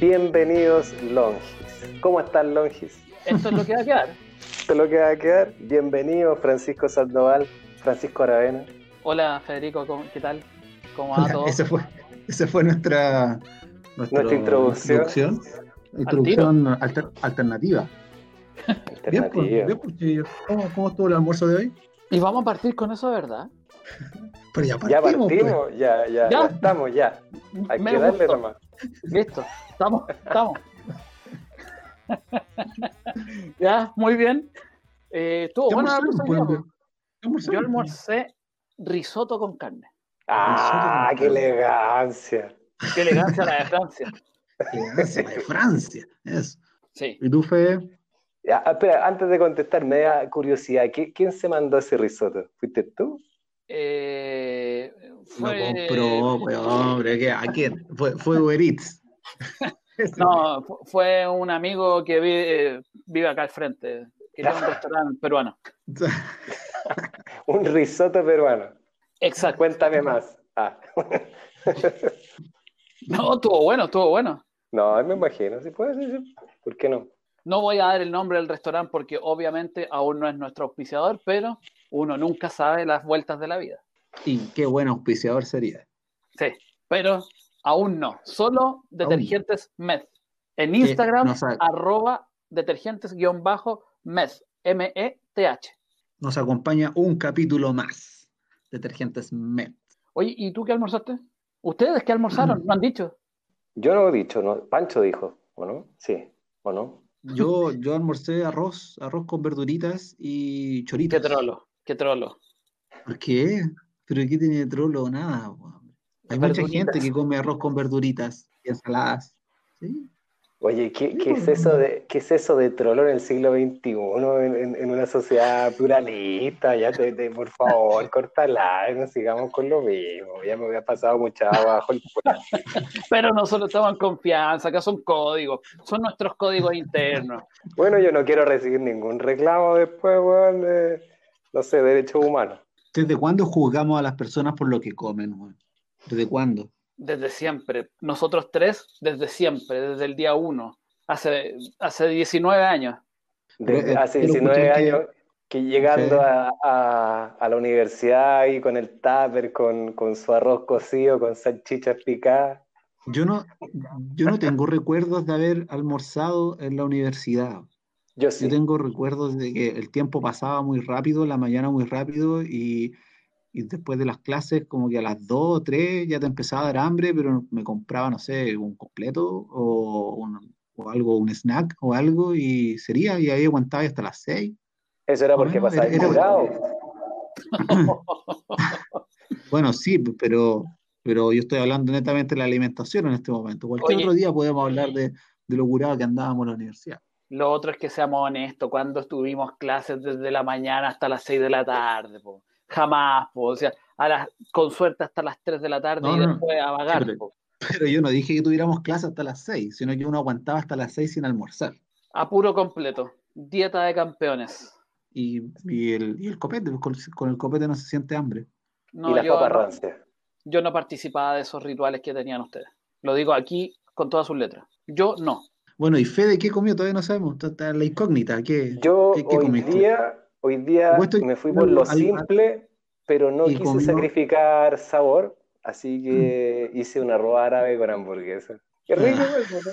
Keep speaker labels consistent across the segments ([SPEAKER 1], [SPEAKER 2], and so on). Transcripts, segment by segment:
[SPEAKER 1] Bienvenidos, Longis. ¿Cómo están, Longis?
[SPEAKER 2] Esto es lo que va a quedar.
[SPEAKER 1] Esto es lo que va a quedar. Bienvenido, Francisco Sandoval, Francisco Aravena.
[SPEAKER 2] Hola, Federico, ¿cómo- ¿qué tal? ¿Cómo va todo?
[SPEAKER 3] Esa fue, esa fue nuestra,
[SPEAKER 1] introducción.
[SPEAKER 3] introducción, introducción alter- alternativa. Bien, pues, bien, pues. ¿Cómo, ¿Cómo estuvo el almuerzo de hoy?
[SPEAKER 2] Y vamos a partir con eso, ¿verdad?
[SPEAKER 3] Pero ya
[SPEAKER 1] Ya
[SPEAKER 3] partimos, pues.
[SPEAKER 1] ya, ya,
[SPEAKER 2] ¿Ya?
[SPEAKER 1] ya estamos, ya. Hay
[SPEAKER 2] Me
[SPEAKER 1] que darle nomás.
[SPEAKER 2] Listo, estamos, estamos. ya, muy bien. Eh, estuvo
[SPEAKER 3] ¿Qué
[SPEAKER 2] bueno
[SPEAKER 3] pues? ¿Qué?
[SPEAKER 2] Yo almorcé risotto con carne.
[SPEAKER 1] Ah, qué elegancia.
[SPEAKER 2] Qué elegancia la de Francia.
[SPEAKER 3] Elegancia, la de Francia. Eso.
[SPEAKER 2] Sí.
[SPEAKER 3] ¿Y tú, Fede?
[SPEAKER 1] Ya, ah, espera, antes de contestar, me da curiosidad. ¿qui- ¿Quién se mandó ese risotto? ¿Fuiste tú?
[SPEAKER 2] Eh, fue,
[SPEAKER 3] compró, pues, hombre. ¿qué? ¿A quién? Fue, fue Uber Eats.
[SPEAKER 2] No, fu- fue un amigo que vi- eh, vive acá al frente, que tiene un restaurante peruano.
[SPEAKER 1] Un risotto peruano.
[SPEAKER 2] Exacto.
[SPEAKER 1] Cuéntame más. Ah.
[SPEAKER 2] No, estuvo bueno, estuvo bueno.
[SPEAKER 1] No, me imagino. Si puede ser, sí. ¿por qué no?
[SPEAKER 2] No voy a dar el nombre del restaurante porque obviamente aún no es nuestro auspiciador, pero uno nunca sabe las vueltas de la vida.
[SPEAKER 3] Y qué buen auspiciador sería.
[SPEAKER 2] Sí, pero aún no. Solo detergentes MED. En Instagram,
[SPEAKER 3] no sabe.
[SPEAKER 2] arroba detergentes-med, M-E-T-H.
[SPEAKER 3] Nos acompaña un capítulo más. Detergentes MED.
[SPEAKER 2] Oye, ¿y tú qué almorzaste? ¿Ustedes qué almorzaron? ¿No han dicho?
[SPEAKER 1] Yo no he dicho, ¿no? Pancho dijo, ¿o no? Sí, ¿o no?
[SPEAKER 3] Yo, yo almorcé arroz, arroz con verduritas y choritos.
[SPEAKER 2] Qué trolo, qué trolo.
[SPEAKER 3] ¿Por qué? ¿Pero qué tiene de trolo? Nada. Hay mucha gente que come arroz con verduritas y ensaladas. ¿Sí?
[SPEAKER 1] Oye, ¿qué, es
[SPEAKER 3] pues,
[SPEAKER 1] eso de, qué es eso de trolo en el siglo XXI, en, en- en una sociedad pluralista? Ya te, te- por favor, cortala, no sigamos con lo mismo. Ya me había pasado mucha agua bajo el.
[SPEAKER 2] Pero nosotros estamos en confianza, acá son códigos, son nuestros códigos internos.
[SPEAKER 1] Bueno, yo no quiero recibir ningún reclamo después, weón, de, no sé, derechos humanos.
[SPEAKER 3] ¿Desde cuándo juzgamos a las personas por lo que comen, weón? ¿Desde cuándo?
[SPEAKER 2] Desde siempre. Nosotros tres, desde siempre, desde el día uno. Hace, hace 19 años.
[SPEAKER 1] Desde hace
[SPEAKER 3] quiero
[SPEAKER 1] 19
[SPEAKER 3] escuchar que-
[SPEAKER 1] años que llegando a, a- a la universidad y con el tupper, con, con su arroz cocido, con salchichas picadas.
[SPEAKER 3] Yo no, yo no tengo recuerdos de haber almorzado en la universidad.
[SPEAKER 1] Yo
[SPEAKER 3] Yo
[SPEAKER 1] sí.
[SPEAKER 3] tengo recuerdos de que el tiempo pasaba muy rápido, la mañana muy rápido y, y después de las clases como que a las 2 o 3 ya te empezaba a dar hambre, pero me compraba, no sé, un completo o, un- o algo, un snack o algo y sería, y ahí aguantaba hasta las 6.
[SPEAKER 1] Eso era porque
[SPEAKER 3] Bueno,
[SPEAKER 1] pasaba curado.
[SPEAKER 3] Bueno, sí, pero, pero yo estoy hablando netamente de la alimentación en este momento. Cualquier
[SPEAKER 2] Oye.
[SPEAKER 3] otro día podemos hablar de, de lo curado que andábamos en la universidad.
[SPEAKER 2] Lo otro es que seamos honestos, cuando estuvimos clases desde la mañana hasta las 6 de la tarde, po. Jamás, po. o sea, a las, con suerte hasta las 3 de la tarde
[SPEAKER 3] No,
[SPEAKER 2] y después a vagar.
[SPEAKER 3] Pero- yo no dije que tuviéramos clase hasta las 6, sino que uno aguantaba hasta las 6 sin almorzar.
[SPEAKER 2] A puro completo. Dieta de campeones.
[SPEAKER 3] Y, y el, y el copete, pues, con, con el copete no se siente hambre.
[SPEAKER 2] No,
[SPEAKER 1] y las
[SPEAKER 2] yo,
[SPEAKER 1] papas
[SPEAKER 2] no, yo no participaba de esos rituales que tenían ustedes. Lo digo aquí con todas sus letras. Yo no.
[SPEAKER 3] Bueno, ¿y Fede qué comió? Todavía no sabemos. Está, está la incógnita. ¿Qué,
[SPEAKER 1] Yo
[SPEAKER 3] qué- qué
[SPEAKER 1] hoy
[SPEAKER 3] comiste?
[SPEAKER 1] día, hoy día me fui por lo simple, pero no quise
[SPEAKER 3] comió-
[SPEAKER 1] sacrificar sabor, así que hice un arroz árabe con hamburguesa. Qué rico
[SPEAKER 3] Ah.
[SPEAKER 1] eso, ¿no?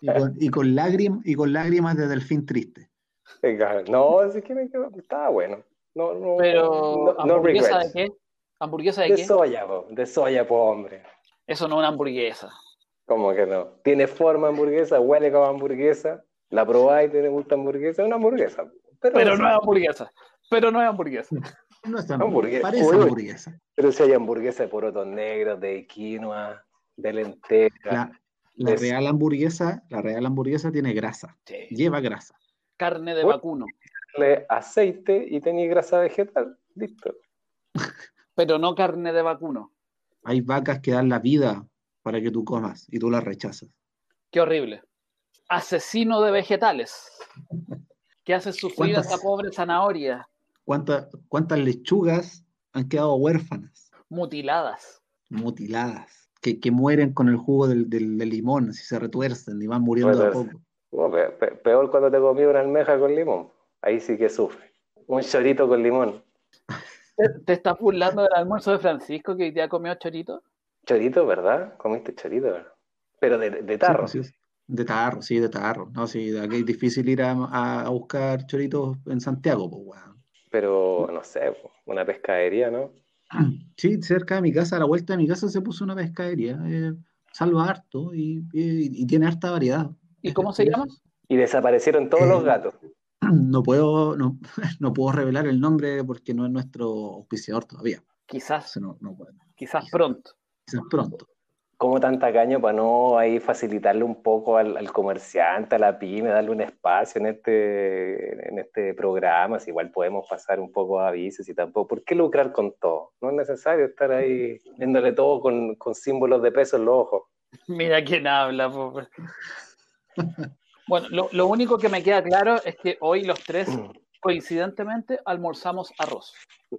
[SPEAKER 3] Y con, y con lágrimas, y con lágrimas de delfín triste.
[SPEAKER 1] No, así que me quedó, estaba bueno. No, no,
[SPEAKER 2] Pero,
[SPEAKER 1] no, no
[SPEAKER 2] ¿hamburguesa de
[SPEAKER 1] regrets.
[SPEAKER 2] qué? ¿Hamburguesa de
[SPEAKER 1] De
[SPEAKER 2] qué?
[SPEAKER 1] soya, po, de soya, po, hombre.
[SPEAKER 2] Eso no es una hamburguesa.
[SPEAKER 1] ¿Cómo que no? Tiene forma de hamburguesa, huele como hamburguesa, la probáis y te gusta hamburguesa, es una hamburguesa. Pero,
[SPEAKER 2] Pero no es hamburguesa. Pero no es hamburguesa.
[SPEAKER 3] No es
[SPEAKER 1] Hamburguesa.
[SPEAKER 3] parece
[SPEAKER 1] Uy,
[SPEAKER 3] hamburguesa.
[SPEAKER 1] pero si hay hamburguesa de porotos negros, de quinoa, de lentejas.
[SPEAKER 3] La, la
[SPEAKER 1] Es-
[SPEAKER 3] real hamburguesa, la real hamburguesa tiene grasa.
[SPEAKER 2] Sí.
[SPEAKER 3] Lleva grasa.
[SPEAKER 2] Carne de vacuno.
[SPEAKER 1] Le aceite y tenéis grasa vegetal. Listo.
[SPEAKER 2] Pero no carne de vacuno.
[SPEAKER 3] Hay vacas que dan la vida para que tú comas y tú las rechazas.
[SPEAKER 2] Qué horrible. Asesino de vegetales. Que hace sufrir a
[SPEAKER 3] ¿Cuántas-
[SPEAKER 2] esta pobre zanahoria.
[SPEAKER 3] ¿Cuántas, ¿Cuántas lechugas han quedado huérfanas,
[SPEAKER 2] Mutiladas.
[SPEAKER 3] mutiladas, que, que mueren con el jugo del, del- del limón, si se retuercen y van muriendo de a poco?
[SPEAKER 1] No, peor cuando te comí una almeja con limón. Ahí sí que sufre. Un chorito con limón.
[SPEAKER 2] ¿Te, te estás burlando del almuerzo de Francisco que hoy día comió chorito?
[SPEAKER 1] Chorito, ¿verdad? Comiste chorito, ¿verdad? Pero de, de tarro.
[SPEAKER 3] Sí, pues, sí. De tarro, sí, de tarro. No, sí, de aquí es difícil ir a, a- buscar choritos en Santiago, pues, weón.
[SPEAKER 1] Pero no sé, una pescadería, ¿no?
[SPEAKER 3] Sí, cerca de mi casa, a la vuelta de mi casa se puso una pescadería. eh, salva harto y, y- y tiene harta variedad.
[SPEAKER 2] ¿Y cómo se llama?
[SPEAKER 1] Y desaparecieron todos los
[SPEAKER 3] Eh,
[SPEAKER 1] gatos.
[SPEAKER 3] No puedo, no, no puedo revelar el nombre porque no es nuestro auspiciador todavía.
[SPEAKER 2] Quizás,
[SPEAKER 3] no, no puedo.
[SPEAKER 2] quizás pronto.
[SPEAKER 3] Quizás pronto.
[SPEAKER 1] Como tan tacaño para no ahí facilitarle un poco al, al comerciante, a la pyme, darle un espacio en este, en este programa, si igual podemos pasar un poco a avisos y tampoco. ¿Por qué lucrar con todo? No es necesario estar ahí viéndole todo con, con símbolos de peso en los ojos.
[SPEAKER 2] Mira quién habla. po. Bueno, lo, lo único que me queda claro es que hoy los tres, coincidentemente, almorzamos arroz.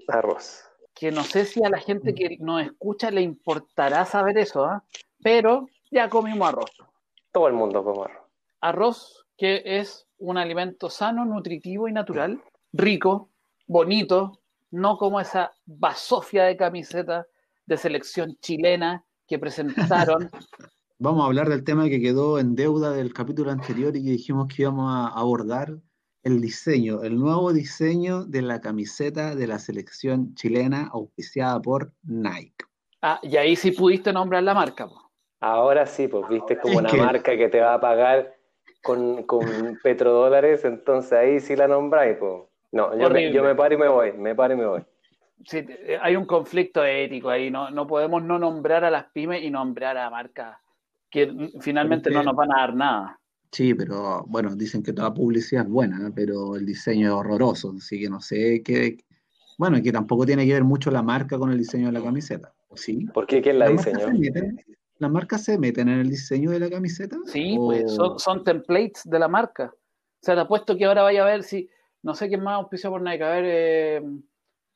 [SPEAKER 1] Arroz.
[SPEAKER 2] Que no sé si a la gente que nos escucha le importará saber eso, ¿ah? pero ya comimos arroz.
[SPEAKER 1] Todo el mundo come arroz.
[SPEAKER 2] Arroz que es un alimento sano, nutritivo y natural, rico, bonito, no como esa basofia de camiseta de selección chilena que presentaron
[SPEAKER 3] Vamos a hablar del tema que quedó en deuda del capítulo anterior y que dijimos que íbamos a abordar el diseño, el nuevo diseño de la camiseta de la selección chilena auspiciada por Nike.
[SPEAKER 2] Ah, y ahí sí pudiste nombrar la marca. po.
[SPEAKER 1] Ahora sí, pues viste como
[SPEAKER 3] Es
[SPEAKER 1] una
[SPEAKER 3] que-
[SPEAKER 1] marca que te va a pagar con, con petrodólares, entonces ahí sí la nombráis, pues. No, yo me, yo me paro y me voy, me paro y me voy.
[SPEAKER 2] Sí, eh, hay un conflicto ético ahí, no, no podemos no nombrar a las pymes y nombrar a marcas que finalmente no nos van a dar nada.
[SPEAKER 3] Sí, pero bueno, dicen que toda publicidad es buena, pero el diseño es horroroso, así que no sé qué. Bueno, y que tampoco tiene que ver mucho la marca con el diseño de la camiseta, ¿o sí?
[SPEAKER 1] ¿Por qué? ¿Quién la
[SPEAKER 3] ¿Las marcas
[SPEAKER 1] diseñó?
[SPEAKER 3] las marcas se meten en el diseño de la camiseta?
[SPEAKER 2] Sí,
[SPEAKER 3] ¿O-
[SPEAKER 2] pues son, son templates de la marca. O sea, te apuesto que ahora vaya a ver si, no sé quién más auspició por Nike, a ver, eh,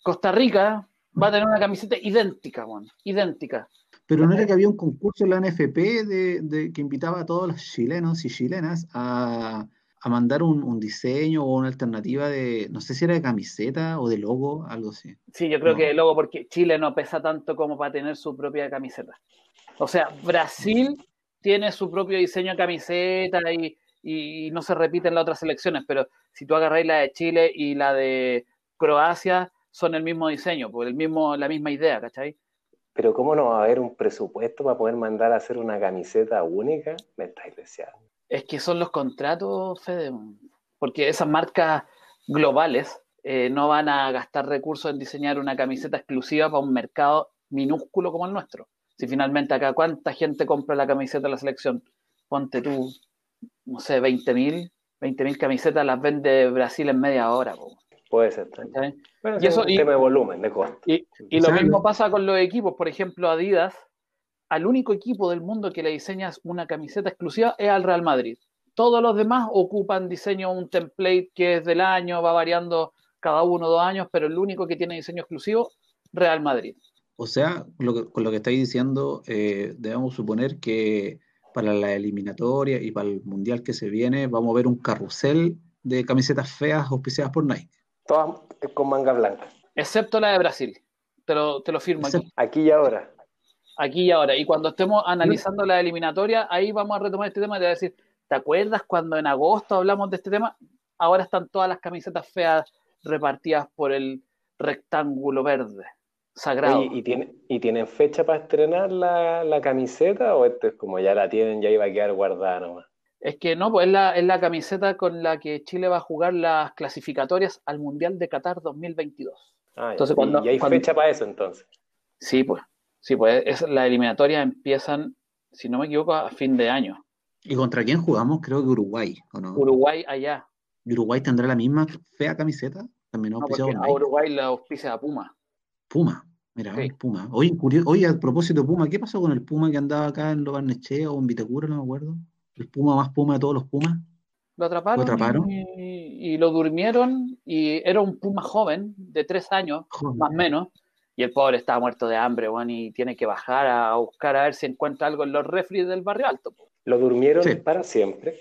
[SPEAKER 2] Costa Rica va a tener una camiseta idéntica, Juan, idéntica.
[SPEAKER 3] Pero no era que había un concurso en la NFP de, de- que invitaba a todos los chilenos y chilenas a, a mandar un, un diseño o una alternativa de, no sé si era de camiseta o de logo, algo así.
[SPEAKER 2] Sí, yo creo
[SPEAKER 3] No.
[SPEAKER 2] que luego porque Chile no pesa tanto como para tener su propia camiseta. O sea, Brasil tiene su propio diseño de camiseta y, y no se repite en las otras selecciones, pero si tú agarráis la de Chile y la de Croacia, son el mismo diseño, pues el mismo, la misma idea, ¿cachai?
[SPEAKER 1] Pero ¿cómo no va a haber un presupuesto para poder mandar a hacer una camiseta única? Me estáis.
[SPEAKER 2] Es que son los contratos, Fede, porque esas marcas globales eh, no van a gastar recursos en diseñar una camiseta exclusiva para un mercado minúsculo como el nuestro. Si finalmente acá, ¿cuánta gente compra la camiseta de la selección? Ponte tú, no sé, 20.000, 20.000 camisetas las vende Brasil en media hora. po,
[SPEAKER 1] Puede ser también. Bueno,
[SPEAKER 2] Y eso-
[SPEAKER 1] es un
[SPEAKER 2] y-
[SPEAKER 1] tema de volumen, de costo.
[SPEAKER 2] Y, y
[SPEAKER 3] O
[SPEAKER 2] lo mismo pasa con los equipos. Por ejemplo, Adidas, al único equipo del mundo que le diseñas una camiseta exclusiva es al Real Madrid. Todos los demás ocupan diseño, un template que es del año, va variando cada uno dos años, pero el único que tiene diseño exclusivo, Real Madrid.
[SPEAKER 3] O sea, lo que- con lo que estáis diciendo, eh, debemos suponer que para la eliminatoria y para el mundial que se viene, vamos a ver un carrusel de camisetas feas auspiciadas por Nike.
[SPEAKER 1] Todas con manga blanca.
[SPEAKER 2] Excepto la de Brasil. Te lo, te lo firmo aquí.
[SPEAKER 1] Aquí y ahora.
[SPEAKER 2] aquí y ahora. Y cuando estemos analizando la eliminatoria, ahí vamos a retomar este tema y te voy a decir, ¿te acuerdas cuando en agosto hablamos de este tema? Ahora están todas las camisetas feas repartidas por el rectángulo verde, sagrado.
[SPEAKER 1] Oye, ¿y, tiene- ¿Y tienen fecha para estrenar la, la camiseta o esto es como ya la tienen, ya iba a quedar guardada nomás?
[SPEAKER 2] Es que no, pues es la, es la camiseta con la que Chile va a jugar las clasificatorias al Mundial de Qatar 2022.
[SPEAKER 1] Ah.
[SPEAKER 2] Entonces,
[SPEAKER 1] Y-
[SPEAKER 2] cuando-
[SPEAKER 1] y hay
[SPEAKER 2] cuando-
[SPEAKER 1] fecha para eso entonces.
[SPEAKER 2] Sí, pues, sí, pues es, las eliminatorias empiezan, si no me equivoco, a fin de año.
[SPEAKER 3] ¿Y contra quién jugamos? Creo que Uruguay, ¿o no?
[SPEAKER 2] Uruguay allá.
[SPEAKER 3] ¿Y Uruguay tendrá la misma fea camiseta? También
[SPEAKER 2] No, porque
[SPEAKER 3] por
[SPEAKER 2] a. Uruguay la auspicia a Puma.
[SPEAKER 3] Puma, mira,
[SPEAKER 2] Sí.
[SPEAKER 3] Puma. Oye, curio- oye, a propósito de Puma, ¿qué pasó con el Puma que andaba acá en Lo Barnechea o en Vitacura, no me acuerdo? El Puma más Puma de todos los Pumas.
[SPEAKER 2] Lo atraparon,
[SPEAKER 3] ¿Lo atraparon?
[SPEAKER 2] Y, y lo durmieron y era un puma joven de tres años, más o menos, y el pobre estaba muerto de hambre, bueno, y tiene que bajar a buscar a ver si encuentra algo en los refri del barrio alto.
[SPEAKER 1] ¿Lo durmieron para siempre?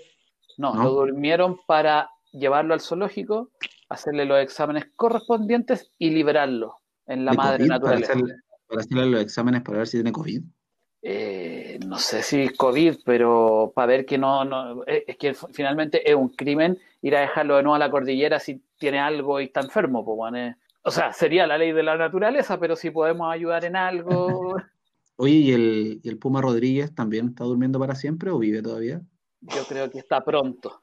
[SPEAKER 2] No, lo durmieron para llevarlo al zoológico, hacerle los exámenes correspondientes y liberarlo en la madre naturaleza.
[SPEAKER 3] Para hacerle, los exámenes para ver si tiene COVID.
[SPEAKER 2] Eh, no sé si COVID, pero para ver que no, no, eh, es que finalmente es un crimen ir a dejarlo de nuevo a la cordillera si tiene algo y está enfermo. Pues, bueno, o sea, sería la ley de la naturaleza, pero si podemos ayudar en algo.
[SPEAKER 3] Oye, ¿y el, ¿y el Puma Rodríguez también está durmiendo para siempre o vive todavía?
[SPEAKER 2] Yo creo que está pronto.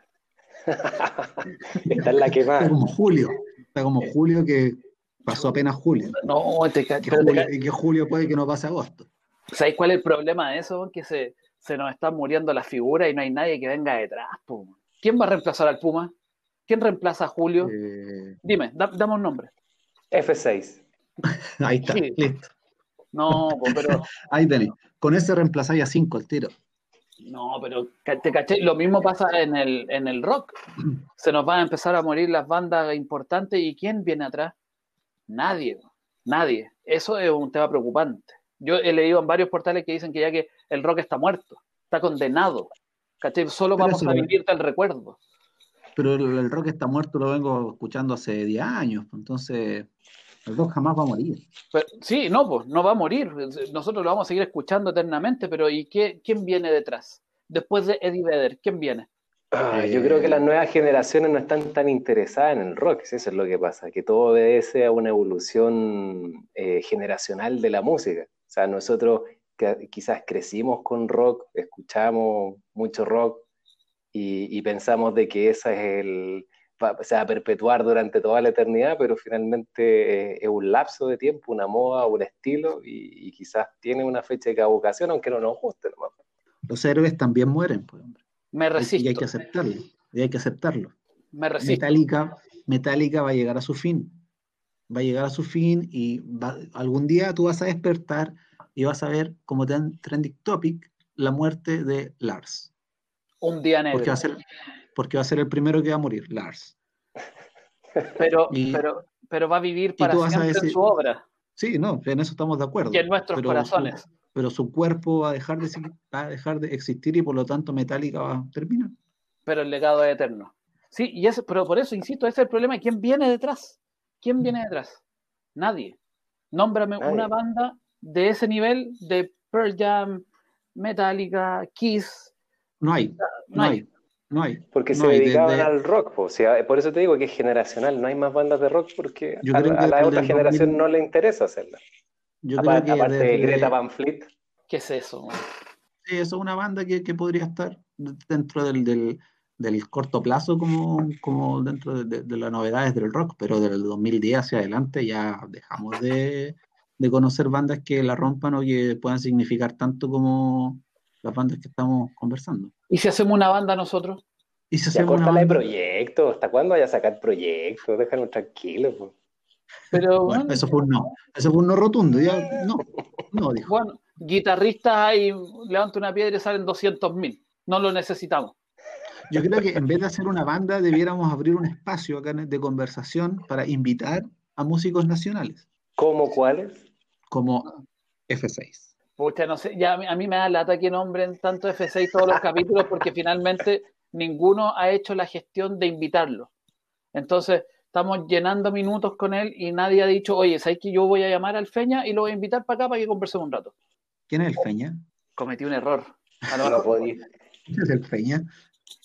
[SPEAKER 1] está en la que va.
[SPEAKER 3] Está como Julio. Está como Julio que pasó apenas Julio.
[SPEAKER 2] No, te,
[SPEAKER 3] que Julio, y que Julio puede que no pase agosto.
[SPEAKER 2] ¿Sabes cuál es el problema de eso? Que se, se nos están muriendo las figuras y no hay nadie que venga detrás. ¿Quién va a reemplazar al Puma? ¿Quién reemplaza a Julio? Eh, Dime, dame un nombre.
[SPEAKER 1] F6.
[SPEAKER 3] Ahí está, listo.
[SPEAKER 2] No, pero.
[SPEAKER 3] Ahí tenés. Con ese reemplazáis a 5 el tiro.
[SPEAKER 2] No, pero te caché, lo mismo pasa en el, en el rock. Se nos van a empezar a morir las bandas importantes y ¿quién viene atrás? Nadie, nadie. Eso es un tema preocupante. Yo he leído en varios portales que dicen que ya que el rock está muerto, está condenado. ¿Caché? Solo vamos a vivir el recuerdo.
[SPEAKER 3] Pero el, rock está muerto, lo vengo escuchando hace 10 años, entonces el rock jamás va a morir.
[SPEAKER 2] sí, no, pues no va a morir. Nosotros lo vamos a seguir escuchando eternamente, pero ¿y qué, quién viene detrás? Después de Eddie Vedder, ¿quién viene?
[SPEAKER 1] Ah, yo creo que las nuevas generaciones no están tan interesadas en el rock, eso es lo que pasa, que todo obedece a una evolución eh, generacional de la música. O sea, nosotros que quizás crecimos con rock, escuchamos mucho rock y, pensamos de que esa es el, se va a perpetuar durante toda la eternidad, pero finalmente es un lapso de tiempo, una moda, un estilo y, quizás tiene una fecha de caducación, aunque no nos guste.
[SPEAKER 3] Los héroes también mueren, pues, hombre.
[SPEAKER 2] Me resisto.
[SPEAKER 3] Y hay que aceptarlo. Y hay que aceptarlo.
[SPEAKER 2] Me resisto.
[SPEAKER 3] Metallica, Metallica va a llegar a su fin. Va a llegar a su fin y algún día tú vas a despertar y vas a ver como trending topic la muerte de Lars.
[SPEAKER 2] Un día negro.
[SPEAKER 3] Porque va a ser, porque va a ser el primero que va a morir, Lars.
[SPEAKER 2] Pero, pero, pero va a vivir para siempre en su obra.
[SPEAKER 3] Sí, no, en eso estamos de acuerdo.
[SPEAKER 2] Y en nuestros corazones.
[SPEAKER 3] pero su cuerpo va a, dejar de, va a dejar de existir y por lo tanto Metallica va a terminar.
[SPEAKER 2] Pero el legado es eterno. Sí, y ese, pero por eso, insisto, ese es el problema. ¿Quién viene detrás? ¿Quién viene detrás? Nadie. Nómbrame una banda de ese nivel de Pearl Jam, Metallica, Kiss.
[SPEAKER 3] No hay, no, hay. No hay.
[SPEAKER 1] Porque se dedicaban al rock, o sea, por eso te digo que es generacional, no hay más bandas de rock porque a, la otra generación no le interesa hacerla. Yo aparte, creo que de Greta Van Fleet.
[SPEAKER 2] ¿Qué es eso?
[SPEAKER 3] Sí, eso es una banda que, podría estar dentro del, del, corto plazo como, como dentro de, de, las novedades del rock, pero del 2010 hacia adelante ya dejamos de, de conocer bandas que la rompan o que puedan significar tanto como las bandas que estamos conversando.
[SPEAKER 2] ¿Y si hacemos una banda nosotros?
[SPEAKER 1] ¿Y si hacemos una banda? proyecto, ¿hasta cuándo vaya a sacar proyectos? Déjanos tranquilos.
[SPEAKER 2] Pero bueno,
[SPEAKER 3] eso fue un no, eso fue un no rotundo, ya no, no dijo.
[SPEAKER 2] Bueno, guitarristas ahí, levanta una piedra y salen 200 mil, no lo necesitamos.
[SPEAKER 3] Yo creo que en vez de hacer una banda, debiéramos abrir un espacio acá de conversación para invitar a músicos nacionales.
[SPEAKER 1] ¿Cómo cuáles?
[SPEAKER 3] como F6.
[SPEAKER 2] Pucha, no sé, ya a mí me da lata que nombren tanto F6 todos los capítulos porque finalmente ninguno ha hecho la gestión de invitarlo. Entonces, estamos llenando minutos con él y nadie ha dicho, oye, ¿sabes que yo voy a llamar al Feña y lo voy a invitar para acá para que conversemos un rato?
[SPEAKER 3] ¿Quién es el Feña?
[SPEAKER 2] Cometí un error.
[SPEAKER 1] ¿Quién
[SPEAKER 3] es el Feña?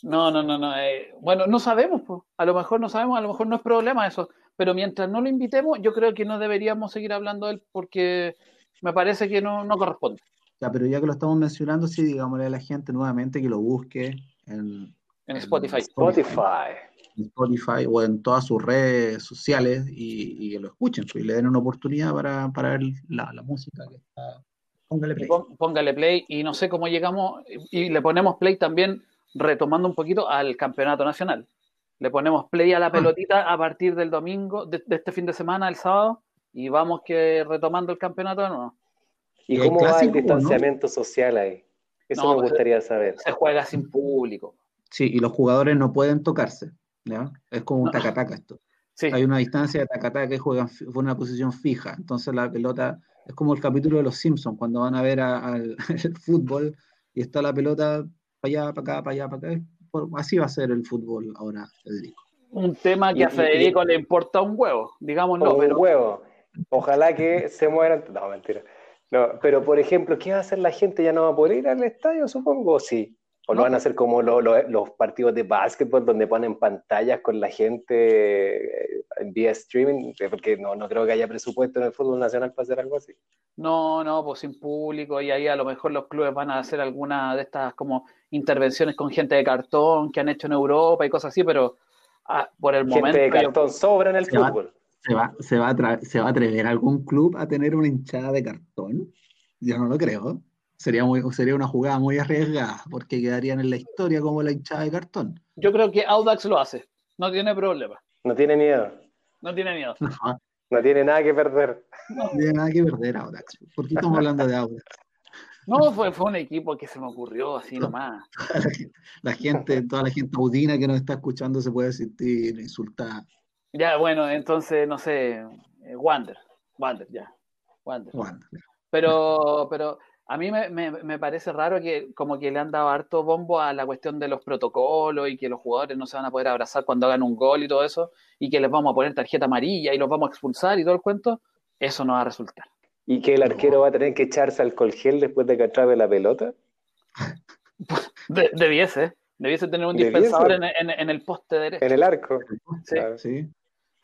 [SPEAKER 2] No, no, no, no. Eh, bueno, no sabemos, pues. A lo mejor no sabemos, a lo mejor no es problema eso pero mientras no lo invitemos, yo creo que no deberíamos seguir hablando de él porque me parece que no, no corresponde.
[SPEAKER 3] Ya, pero ya que lo estamos mencionando, sí, digámosle a la gente nuevamente que lo busque en,
[SPEAKER 2] en Spotify.
[SPEAKER 1] Spotify.
[SPEAKER 3] En Spotify o en todas sus redes sociales y, que lo escuchen pues, y le den una oportunidad para, para ver la, la, música que está. Póngale play.
[SPEAKER 2] Póngale play y no sé cómo llegamos y le ponemos play también retomando un poquito al campeonato nacional. Le ponemos play a la ah. pelotita a partir del domingo, de, este fin de semana, el sábado, y vamos que retomando el campeonato no.
[SPEAKER 1] ¿Y, cómo va el distanciamiento social ahí? Eso me pues, gustaría saber.
[SPEAKER 2] Se juega sin público.
[SPEAKER 3] Sí, y los jugadores no pueden tocarse. ¿ya? Es como un tacataca esto.
[SPEAKER 2] Sí.
[SPEAKER 3] Hay una distancia de tacatá que juegan por una posición fija. Entonces la pelota es como el capítulo de los Simpsons, cuando van a ver al fútbol y está la pelota para allá, para acá, para allá, para acá. Por- Así va a ser el fútbol ahora, Federico.
[SPEAKER 2] Un tema que
[SPEAKER 1] Y-
[SPEAKER 2] a
[SPEAKER 1] y-
[SPEAKER 2] Federico le importa un huevo, digámoslo,
[SPEAKER 1] un
[SPEAKER 2] pero
[SPEAKER 1] huevo. Ojalá que se mueran. No, mentira. No, pero por ejemplo, ¿qué va a hacer la gente? ¿Ya no va a poder ir al estadio, supongo? Sí. O lo
[SPEAKER 2] No.
[SPEAKER 1] van a hacer como lo- lo- los partidos de básquetbol, donde ponen pantallas con la gente eh, en vía streaming, eh, porque no, no creo que haya presupuesto en el fútbol nacional para hacer algo así.
[SPEAKER 2] no, no, pues sin público y ahí a lo mejor los clubes van a hacer alguna de estas como intervenciones con gente de cartón que han hecho en Europa y cosas así, pero ah, por el
[SPEAKER 1] Gente
[SPEAKER 2] momento
[SPEAKER 1] de
[SPEAKER 2] yo-
[SPEAKER 1] cartón sobra en el
[SPEAKER 3] Se va-
[SPEAKER 1] fútbol.
[SPEAKER 3] ¿Se va, se va a ¿Se va a atrever algún club a tener una hinchada de cartón? Yo no lo creo. Sería, muy, sería una jugada muy arriesgada, porque quedarían en la historia como la hinchada de cartón.
[SPEAKER 2] yo creo que Audax lo hace, no tiene problema,
[SPEAKER 1] No tiene miedo.
[SPEAKER 2] no tiene miedo.
[SPEAKER 3] No,
[SPEAKER 1] No tiene nada que perder.
[SPEAKER 3] no tiene nada que perder Audax. ¿Por qué estamos hablando de Audax?
[SPEAKER 2] No, fue, fue un equipo que se me ocurrió así nomás.
[SPEAKER 3] La gente, toda la gente audina que nos está escuchando se puede sentir insultada.
[SPEAKER 2] Ya, bueno, entonces, no sé, eh, Wander, Wander, ya, Wander.
[SPEAKER 3] Bueno,
[SPEAKER 2] Pero, pero a mí me, me- me parece raro que como que le han dado harto bombo a la cuestión de los protocolos y que los jugadores no se van a poder abrazar cuando hagan un gol y todo eso, y que les vamos a poner tarjeta amarilla y los vamos a expulsar y todo el cuento, eso no va a resultar.
[SPEAKER 1] ¿Y que el arquero va a tener que echarse alcohol gel después de que atrape la pelota?
[SPEAKER 2] De- debiese, debiese tener un dispensador en, en- en el poste derecho.
[SPEAKER 1] En el arco.
[SPEAKER 2] Sí.
[SPEAKER 1] Claro.
[SPEAKER 3] sí.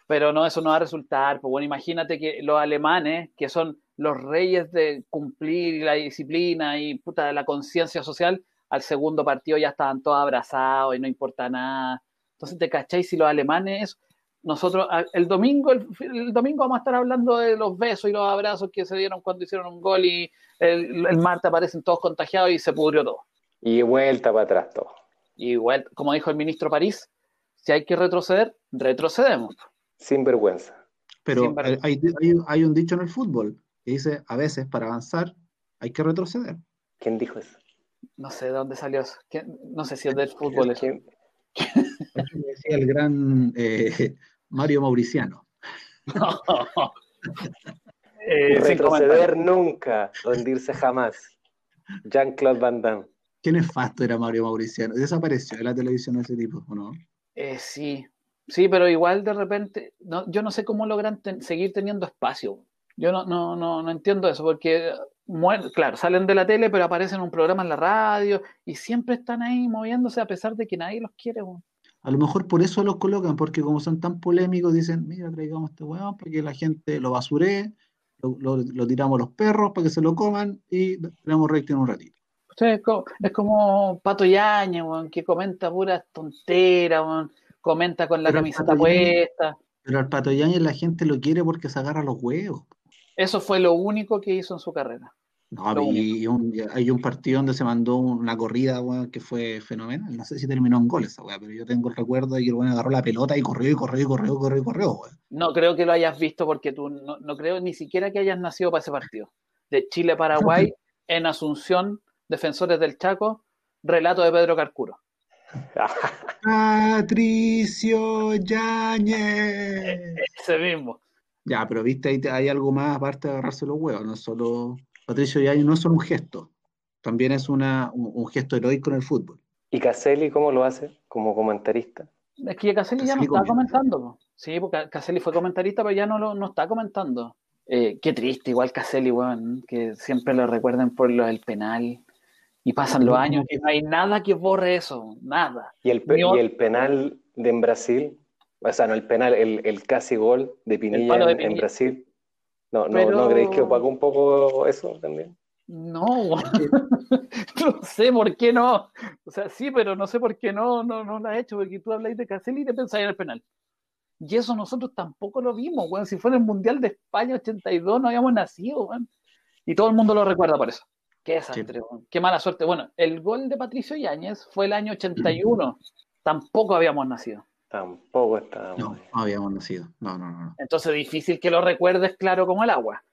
[SPEAKER 2] Pero no, eso no va a resultar. Pues bueno, imagínate que los alemanes, que son los reyes de cumplir la disciplina y puta de la conciencia social, al segundo partido ya estaban todos abrazados y no importa nada. Entonces, ¿te cacháis si los alemanes, nosotros el domingo, el, el domingo vamos a estar hablando de los besos y los abrazos que se dieron cuando hicieron un gol y el, el martes aparecen todos contagiados y se pudrió todo.
[SPEAKER 1] Y vuelta para atrás todo.
[SPEAKER 2] Y como dijo el ministro París, si hay que retroceder, retrocedemos.
[SPEAKER 1] Sin vergüenza.
[SPEAKER 3] Pero
[SPEAKER 2] Sin embargo.
[SPEAKER 3] hay, hay- hay un dicho en el fútbol que dice, a veces para avanzar hay que retroceder.
[SPEAKER 1] ¿Quién dijo eso?
[SPEAKER 2] No sé de dónde salió eso. ¿Quién? No sé si es del fútbol eso.
[SPEAKER 1] ¿Quién?
[SPEAKER 3] Decía el gran eh, Mario Mauriciano.
[SPEAKER 2] Eh,
[SPEAKER 1] Retroceder nunca, rendirse jamás. Jean-Claude Van Damme.
[SPEAKER 3] Qué nefasto era Mario Mauriciano. Desapareció de la televisión ese tipo, ¿o no?
[SPEAKER 2] Eh, sí, sí, pero igual de repente, no, yo no sé cómo logran ten- seguir teniendo espacio. Yo no, no, no, no entiendo eso, porque, claro, salen de la tele, pero aparecen en un programa en la radio y siempre están ahí moviéndose a pesar de que nadie los quiere. weón.
[SPEAKER 3] A lo mejor por eso los colocan, porque como son tan polémicos, dicen, mira, traigamos este weón para que la gente lo basuree, lo, lo- lo tiramos a los perros para que se lo coman y tenemos rating un ratito.
[SPEAKER 2] Es, como, Pato weón, que comenta puras tonteras, comenta con la
[SPEAKER 3] Pero
[SPEAKER 2] camiseta puesta.
[SPEAKER 3] Pero al Pato Yáñez la gente lo quiere porque se agarra los huevos.
[SPEAKER 2] Eso fue lo único que hizo en su carrera.
[SPEAKER 3] No, y un- hay un partido donde se mandó una corrida, que fue fenomenal. No sé si terminó en gol esa pero yo tengo el recuerdo de que el weón agarró la pelota y corrió y corrió y corrió y corrió y corrió.
[SPEAKER 2] No creo que lo hayas visto porque tú no, no creo ni siquiera que hayas nacido para ese partido. De Chile-Paraguay en Asunción, Defensores del Chaco, relato de Pedro Carcuro.
[SPEAKER 3] Patricio Yáñez.
[SPEAKER 2] Ese mismo.
[SPEAKER 3] Ya, pero viste, ahí te- hay algo más aparte de agarrarse los huevos, no solo Patricio Yáñez no es solo un gesto, también es una, un, un gesto heroico en el fútbol.
[SPEAKER 1] ¿Y Caselli cómo lo hace como comentarista?
[SPEAKER 2] Es que Caselli ya no está
[SPEAKER 3] comenta.
[SPEAKER 2] comentando. po. Sí, porque Caselli fue comentarista, pero ya no, lo, no está comentando. Eh, qué triste, igual Caselli, weón, que siempre lo recuerden por lo del penal. Y pasan los años y no hay nada que borre eso, nada.
[SPEAKER 1] ¿Y el, pe-
[SPEAKER 2] Ni o-
[SPEAKER 1] y el penal de en Brasil? O sea, no, el penal, el, el casi gol de Pinilla
[SPEAKER 2] de
[SPEAKER 1] en, en. Brasil. No, no,
[SPEAKER 2] Pero-
[SPEAKER 1] ¿no creéis que opacó un poco eso también?
[SPEAKER 2] No, no sé por qué no. O sea, sí, pero no sé por qué no, no, no lo ha hecho, porque tú habláis de Caselli y te pensáis en el penal. Y eso nosotros tampoco lo vimos, weón. Si fue en el Mundial de España 82, no habíamos nacido, weón. Y todo el mundo lo recuerda por eso. Qué desastre. Qué mala suerte. Bueno, el gol de Patricio Yáñez fue el año 81. Tampoco habíamos nacido.
[SPEAKER 1] Tampoco estábamos.
[SPEAKER 3] No, no habíamos nacido, no, no, no. no.
[SPEAKER 2] Entonces, difícil que lo recuerdes claro como el agua.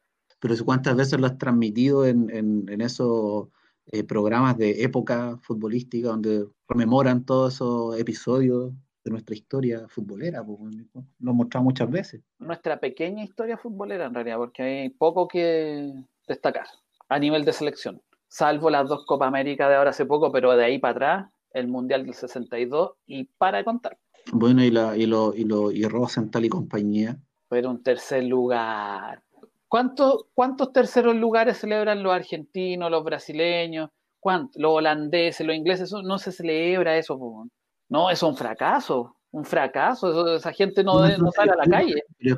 [SPEAKER 3] Pero ¿cuántas veces lo has transmitido en, en, en esos eh, programas de época futbolística donde rememoran todos esos episodios de nuestra historia futbolera, pues, lo hemos mostrado muchas veces.
[SPEAKER 2] Nuestra pequeña historia futbolera en realidad, porque hay poco que destacar a nivel de selección, salvo las dos Copa América de ahora hace poco, pero de ahí para atrás, el Mundial del 62 y para contar.
[SPEAKER 3] Bueno, y, la, y, lo, y, lo, y Rosenthal y compañía.
[SPEAKER 2] Pero un tercer lugar. ¿Cuántos, ¿Cuántos terceros lugares celebran los argentinos, los brasileños? ¿Cuántos? Los holandeses, los ingleses, no se celebra eso. No, es un fracaso, un fracaso. esa gente no, sale a la calle.
[SPEAKER 3] Pero,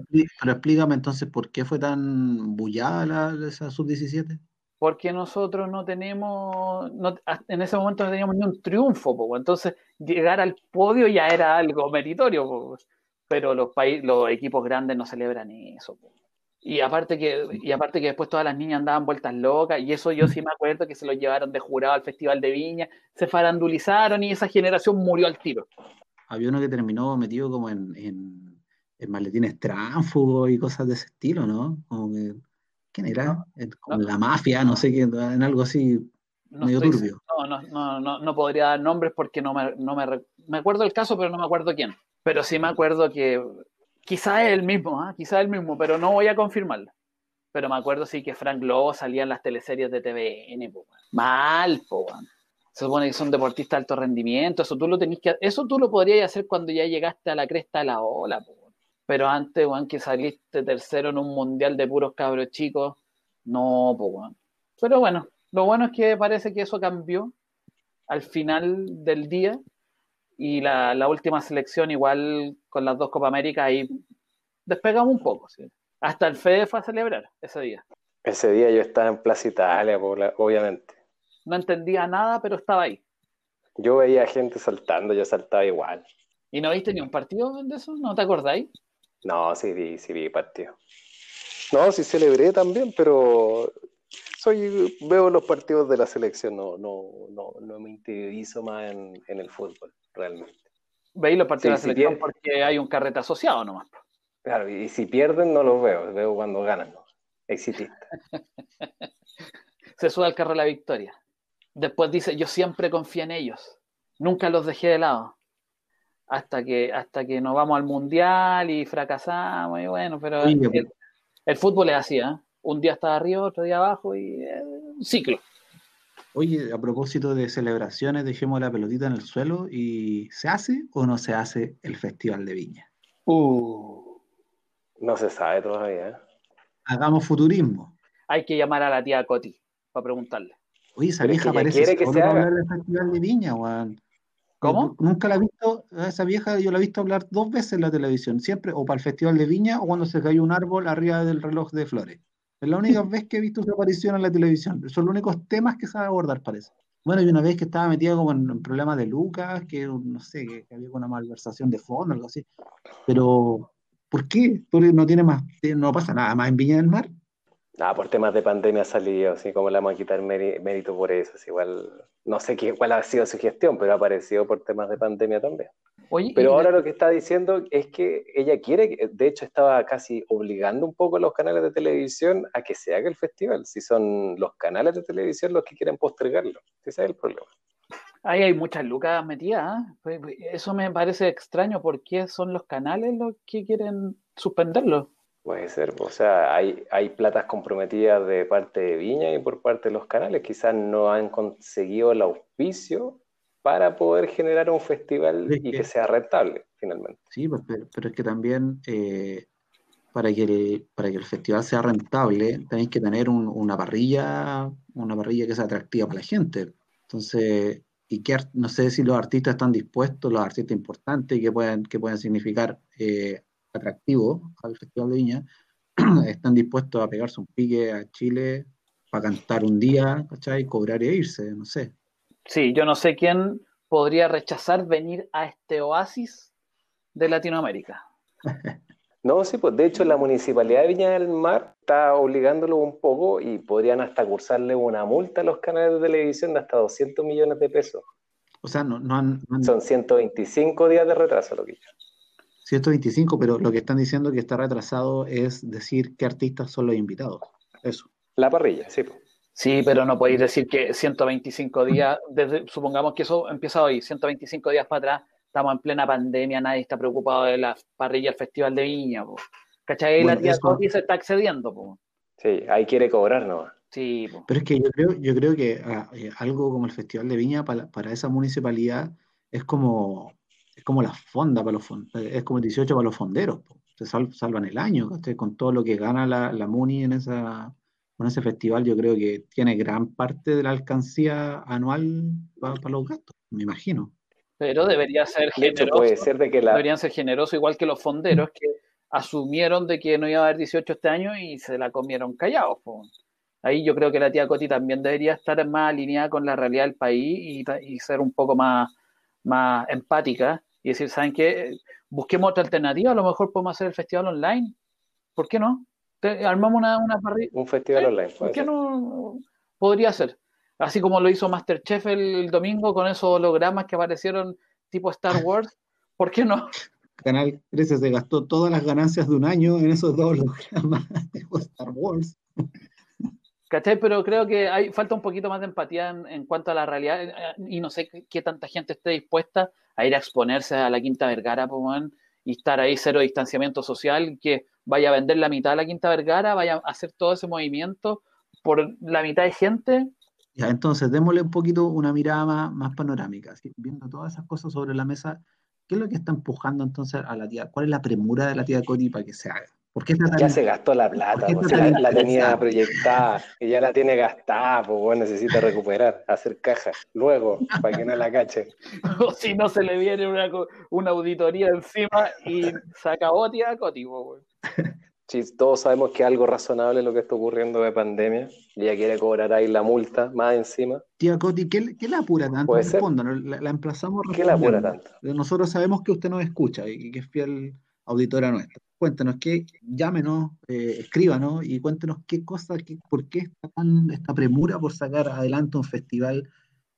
[SPEAKER 3] explícame entonces por qué fue tan bullada la, esa sub-17
[SPEAKER 2] porque nosotros no tenemos, en ese momento no teníamos ni un triunfo, entonces llegar al podio ya era algo meritorio, pero los, países, los equipos grandes no celebran eso. Y aparte, que, y aparte que después todas las niñas andaban vueltas locas, y eso yo sí me acuerdo que se lo llevaron de jurado al Festival de Viña, se farandulizaron y esa generación murió al tiro.
[SPEAKER 3] Había uno que terminó metido como en, en, en maletines tránfugos y cosas de ese estilo, ¿no? Como que ¿Quién era? Con la mafia, no sé qué, en algo así medio turbio.
[SPEAKER 2] No, no, no, no, podría dar nombres porque no me, no me, me acuerdo el caso, pero no me acuerdo quién. Pero sí me acuerdo que quizá es el mismo, ¿eh? quizá es el mismo, pero no voy a confirmarlo. Pero me acuerdo sí que Frank Lobo salía en las teleseries de TVN, mal, po, se supone que son deportistas de alto rendimiento, eso tú lo tenés que eso tú lo podrías hacer cuando ya llegaste a la cresta de la ola, po pero antes, weón, que saliste tercero en un mundial de puros cabros chicos, no, weón. Pero bueno, lo bueno es que parece que eso cambió al final del día y la, última selección igual con las dos Copa América ahí despegamos un poco, ¿sí? Hasta el FEDE fue a celebrar ese día.
[SPEAKER 1] Ese día yo estaba en Plaza Italia, obviamente.
[SPEAKER 2] No entendía nada, pero estaba ahí.
[SPEAKER 1] Yo veía gente saltando, yo saltaba igual.
[SPEAKER 2] ¿Y no viste ni un partido de eso? ¿No te acordáis?
[SPEAKER 1] No, sí vi, sí vi partido. No, sí celebré también, pero soy veo los partidos de la selección, no, no, no, no me interiorizo más en, el fútbol, realmente.
[SPEAKER 2] Veis los partidos de la selección porque hay un carrete asociado nomás.
[SPEAKER 1] Claro, y si pierden no los veo, veo cuando ganan, ¿no? Exitista.
[SPEAKER 2] Se sube al carro de la victoria. Después dice, yo siempre confié en ellos, nunca los dejé de lado hasta que hasta que nos vamos al mundial y fracasamos y bueno, pero el, fútbol es así, ¿eh? Un día está arriba, otro día abajo y eh, un ciclo.
[SPEAKER 3] Oye, a propósito de celebraciones, dejemos la pelotita en el suelo y ¿se hace o no se hace el Festival de Viña?
[SPEAKER 1] Uh, no se sabe todavía. ¿eh?
[SPEAKER 3] Hagamos futurismo.
[SPEAKER 2] Hay que llamar a la tía Coti para preguntarle.
[SPEAKER 3] Oye, esa vieja parece que se haga. el Festival de Viña, Juan.
[SPEAKER 2] ¿Cómo?
[SPEAKER 3] Nunca la he visto, esa vieja yo la he visto hablar dos veces en la televisión, siempre o para el Festival de Viña o cuando se cayó un árbol arriba del reloj de flores. Es la única vez que he visto su aparición en la televisión. Son los únicos temas que sabe abordar, parece. Bueno, y una vez que estaba metida como en, problemas de Lucas, que no sé, que, había una malversación de fondo, algo así. Pero, ¿por qué? Porque no tiene más, no pasa nada más en Viña del Mar.
[SPEAKER 1] Ah, por temas de pandemia ha salido, así como le vamos a quitar mérito por eso. igual, no sé qué, cuál ha sido su gestión, pero ha aparecido por temas de pandemia también. pero ahora lo que está diciendo es que ella quiere, de hecho estaba casi obligando un poco a los canales de televisión a que se haga el festival, si son los canales de televisión los que quieren postergarlo. Ese es el problema.
[SPEAKER 2] Ahí hay muchas lucas metidas. ¿eh? Pues, pues, eso me parece extraño. ¿Por qué son los canales los que quieren suspenderlo?
[SPEAKER 1] Puede ser, o sea, hay, hay platas comprometidas de parte de Viña y por parte de los canales, quizás no han conseguido el auspicio para poder generar un festival y que, sea rentable, finalmente.
[SPEAKER 3] Sí, pues, pero, es que también eh, para, que el, para que el festival sea rentable tenéis que tener una parrilla, una parrilla que sea atractiva para la gente. Entonces, y que no sé si los artistas están dispuestos, los artistas importantes que pueden, que pueden significar eh, atractivo al Festival de Viña, están dispuestos a pegarse un pique a Chile para cantar un día, ¿cachai? Cobrar e irse, no sé.
[SPEAKER 2] Sí, yo no sé quién podría rechazar venir a este oasis de Latinoamérica.
[SPEAKER 1] No, sí, pues de hecho la Municipalidad de Viña del Mar está obligándolo un poco y podrían hasta cursarle una multa a los canales de televisión de hasta 200 millones de pesos.
[SPEAKER 3] O sea, no, han,
[SPEAKER 1] Son 125 días de retraso lo que yo.
[SPEAKER 3] 125, pero lo que están diciendo que está retrasado es decir qué artistas son los invitados. Eso.
[SPEAKER 1] La parrilla, sí.
[SPEAKER 2] Sí, pero no podéis decir que 125 días, desde, supongamos que eso empieza hoy, 125 días para atrás, estamos en plena pandemia, nadie está preocupado de la parrilla del Festival de Viña, po. ¿cachai?
[SPEAKER 3] Bueno,
[SPEAKER 2] la tía
[SPEAKER 3] eso-
[SPEAKER 2] se está excediendo, po.
[SPEAKER 1] Sí, ahí quiere cobrar nomás.
[SPEAKER 2] Sí, po.
[SPEAKER 3] Pero es que yo creo, yo creo que ah, eh, algo como el Festival de Viña para, para esa municipalidad es como, como la fonda para los eh, es como el 18 para los fonderos. po. Se sal- salvan el año. Con todo lo que gana la, la Muni en esa, con ese festival, yo creo que tiene gran parte de la alcancía anual para los gastos, me imagino.
[SPEAKER 2] Pero debería ser
[SPEAKER 1] De hecho,
[SPEAKER 2] generoso.
[SPEAKER 1] puede ser de que la,
[SPEAKER 2] Deberían ser generosos, igual que los fonderos que asumieron de que no iba a haber 18 este año y se la comieron callados. po. Ahí yo creo que la tía Coti también debería estar más alineada con la realidad del país y, y ser un poco más, más empática y decir, ¿saben qué? Busquemos otra alternativa, a lo mejor podemos hacer el festival online. ¿Por qué no? Te- armamos una, una parrilla.
[SPEAKER 1] un festival
[SPEAKER 2] Sí,
[SPEAKER 1] online.
[SPEAKER 2] ¿Por qué
[SPEAKER 1] ser.
[SPEAKER 2] no? Podría ser. Así como lo hizo Masterchef el, el domingo con esos hologramas que aparecieron tipo Star Wars. ¿Por qué no?
[SPEAKER 3] Canal 13 se gastó todas las ganancias de un año en esos dos hologramas de Star Wars.
[SPEAKER 2] ¿Cachai? Pero creo que hay, falta un poquito más de empatía en, cuanto a la realidad eh, y no sé qué, tanta gente esté dispuesta a ir a exponerse a la Quinta Vergara y estar ahí cero distanciamiento social, que vaya a vender la mitad de la Quinta Vergara, vaya a hacer todo ese movimiento por la mitad de gente.
[SPEAKER 3] Ya, entonces démosle un poquito una mirada más, panorámica, viendo todas esas cosas sobre la mesa, ¿qué es lo que está empujando entonces a la tía? ¿Cuál es la premura de la tía Coti para que se haga? ¿Por qué está tan-
[SPEAKER 1] Ya se gastó la
[SPEAKER 3] ¿Por
[SPEAKER 1] plata, pues, la, tenía proyectada y ya la tiene gastada, pues bueno, necesita recuperar, hacer caja. Luego, para que no la cache.
[SPEAKER 2] o si no se le viene una, una auditoría encima y se acabó tía Coti.
[SPEAKER 1] Sí, todos sabemos que es algo razonable lo que está ocurriendo de pandemia. Y ella quiere cobrar ahí la multa más encima.
[SPEAKER 3] Tía Coti, ¿qué, qué la apura tanto?
[SPEAKER 1] Puede ser.
[SPEAKER 3] Respóndanos, la, la emplazamos a
[SPEAKER 1] ¿Qué la apura tanto?
[SPEAKER 3] Nosotros sabemos que usted nos escucha y que es fiel auditora nuestra. Cuéntenos, qué, llámenos, eh, escríbanos y cuéntenos qué cosa, qué, por qué está tan, esta premura por sacar adelante un festival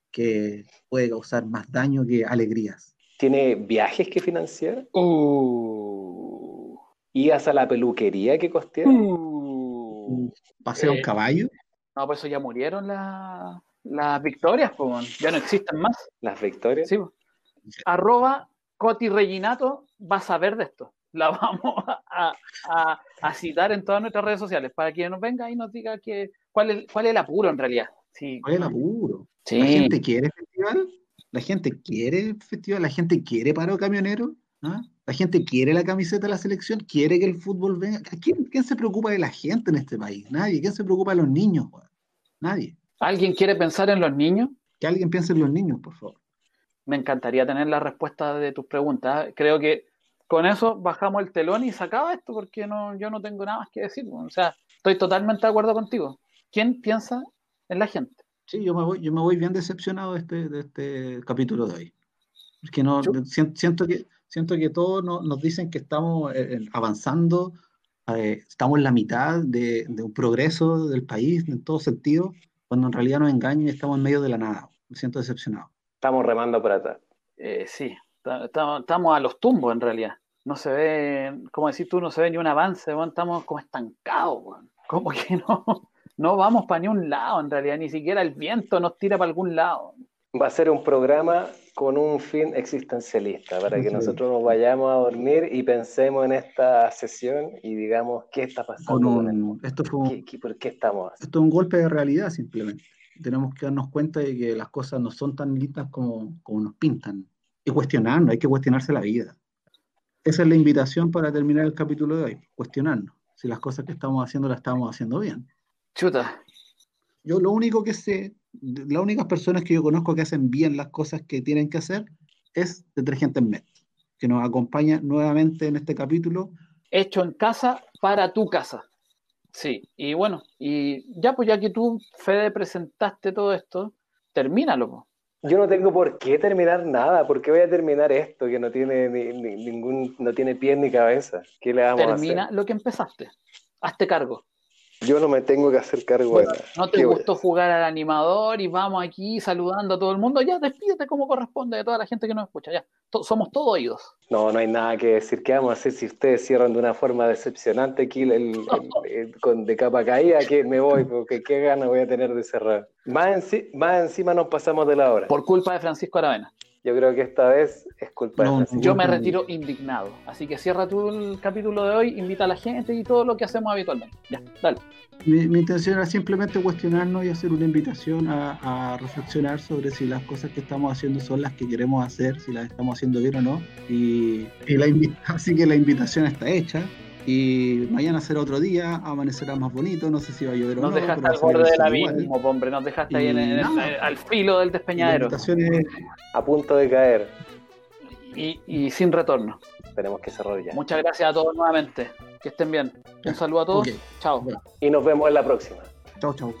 [SPEAKER 3] que puede causar más daño que alegrías.
[SPEAKER 1] ¿Tiene viajes que financiar?
[SPEAKER 2] Uh,
[SPEAKER 1] ¿Ibas a la peluquería que costear?
[SPEAKER 2] uh.
[SPEAKER 3] ¿Pasea
[SPEAKER 2] Eh,
[SPEAKER 3] un caballo?
[SPEAKER 2] No, por eso ya murieron la- las victorias, po, man. ya no existen más.
[SPEAKER 1] ¿Las victorias?
[SPEAKER 2] Sí. Arroba Coti Reginato va a saber de esto. La vamos a, a- a citar en todas nuestras redes sociales para que nos venga y nos diga que, cuál, es, cuál es el apuro en realidad. Sí,
[SPEAKER 3] ¿Cuál es el apuro?
[SPEAKER 2] Sí.
[SPEAKER 3] ¿La gente quiere festival? ¿La gente quiere festival? ¿La gente quiere paro camionero? ¿Ah? ¿La gente quiere la camiseta de la selección? ¿Quiere que el fútbol venga? ¿Quién, quién se preocupa de la gente en este país? Nadie. ¿Quién se preocupa de los niños? Nadie.
[SPEAKER 2] ¿Alguien quiere pensar en los niños?
[SPEAKER 3] Que alguien piense en los niños, por favor.
[SPEAKER 2] Me encantaría tener la respuesta de tus preguntas. Creo que con eso bajamos el telón y se acaba esto porque no, yo no tengo nada más que decir. O sea, estoy totalmente de acuerdo contigo. ¿Quién piensa en la gente?
[SPEAKER 3] Sí, yo me voy, yo me voy bien decepcionado de este, de este capítulo de hoy. Porque no,
[SPEAKER 2] Yo-
[SPEAKER 3] sien- siento que, siento que todos no- nos dicen que estamos eh, eh, avanzando, eh, estamos en la mitad de, de un progreso del país en todo sentido, cuando en realidad nos engañan y estamos en medio de la nada. Me siento decepcionado.
[SPEAKER 1] Estamos remando para atrás.
[SPEAKER 2] Eh, sí, ta- ta- estamos a los tumbos en realidad. No se ve, como decís tú, no se ve ni un avance, estamos como estancados, weón. como que no, no vamos para ni un lado en realidad, ni siquiera el viento nos tira para algún lado.
[SPEAKER 1] Va a ser un programa con un fin existencialista, para que
[SPEAKER 3] Sí.
[SPEAKER 1] nosotros nos vayamos a dormir y pensemos en esta sesión y digamos qué está pasando con el
[SPEAKER 3] un-
[SPEAKER 1] mundo.
[SPEAKER 3] esto, fue un,
[SPEAKER 1] ¿Qué- qué- ¿Por qué estamos así?
[SPEAKER 3] esto es un golpe de realidad simplemente. Tenemos que darnos cuenta de que las cosas no son tan lindas como, como nos pintan. Y cuestionarnos, hay que cuestionarse la vida. Esa es la invitación para terminar el capítulo de hoy, cuestionarnos si las cosas que estamos haciendo las estamos haciendo bien.
[SPEAKER 2] Chuta,
[SPEAKER 3] Yo lo único que sé, las únicas personas que yo conozco que hacen bien las cosas que tienen que hacer es Detergentes Met, que nos acompaña nuevamente en este capítulo.
[SPEAKER 2] hecho en casa para tu casa. Sí, y bueno, y ya pues ya que tú, Fede, presentaste todo esto, termínalo.
[SPEAKER 1] Yo no tengo por qué terminar nada, ¿por qué voy a terminar esto que no tiene ni- ni- ningún, no tiene pies ni cabeza? ¿Qué le vamos a
[SPEAKER 2] Termina
[SPEAKER 1] hacer?
[SPEAKER 2] lo que empezaste. Hazte cargo.
[SPEAKER 1] Yo no me tengo que hacer cargo de nada.
[SPEAKER 2] ¿No te
[SPEAKER 1] ¿Qué voy a
[SPEAKER 2] gustó jugar al animador y vamos aquí saludando a todo el mundo? Ya, despídete como corresponde de toda la gente que nos escucha. Ya, To- somos todos oídos.
[SPEAKER 1] No, no hay nada que decir. ¿Qué vamos a hacer si ustedes cierran de una forma decepcionante aquí el, el- el- el- con, de capa caída? Que me voy, porque qué ganas voy a tener de cerrar. Más, enci- más encima nos pasamos de la hora.
[SPEAKER 2] Por culpa de Francisco Aravena.
[SPEAKER 1] Yo creo que esta vez es culpa
[SPEAKER 3] No,
[SPEAKER 1] de Francisco.
[SPEAKER 2] Yo me retiro indignado. Así que cierra tú el capítulo de hoy, invita a la gente y todo lo que hacemos habitualmente. Ya, dale.
[SPEAKER 3] Mi, mi intención era simplemente cuestionarnos y hacer una invitación a, a reflexionar sobre si las cosas que estamos haciendo son las que queremos hacer, si las estamos haciendo bien o no. Y, y la así que la invitación está hecha. Y mañana será otro día, amanecerá más bonito, no sé si va a llover o
[SPEAKER 2] Nos
[SPEAKER 3] no.
[SPEAKER 2] dejaste
[SPEAKER 3] pero
[SPEAKER 2] al borde del abismo, hombre. Nos dejaste ahí en,
[SPEAKER 3] nada.
[SPEAKER 2] al filo del despeñadero.
[SPEAKER 3] es
[SPEAKER 1] A punto de caer.
[SPEAKER 2] Y, y sin retorno.
[SPEAKER 1] Tenemos que cerrar ya.
[SPEAKER 2] Muchas gracias a todos nuevamente. Que estén bien. Un saludo a todos.
[SPEAKER 3] Ok.
[SPEAKER 2] Chao.
[SPEAKER 3] Bueno.
[SPEAKER 1] Y nos vemos en la próxima.
[SPEAKER 3] Chau, chau.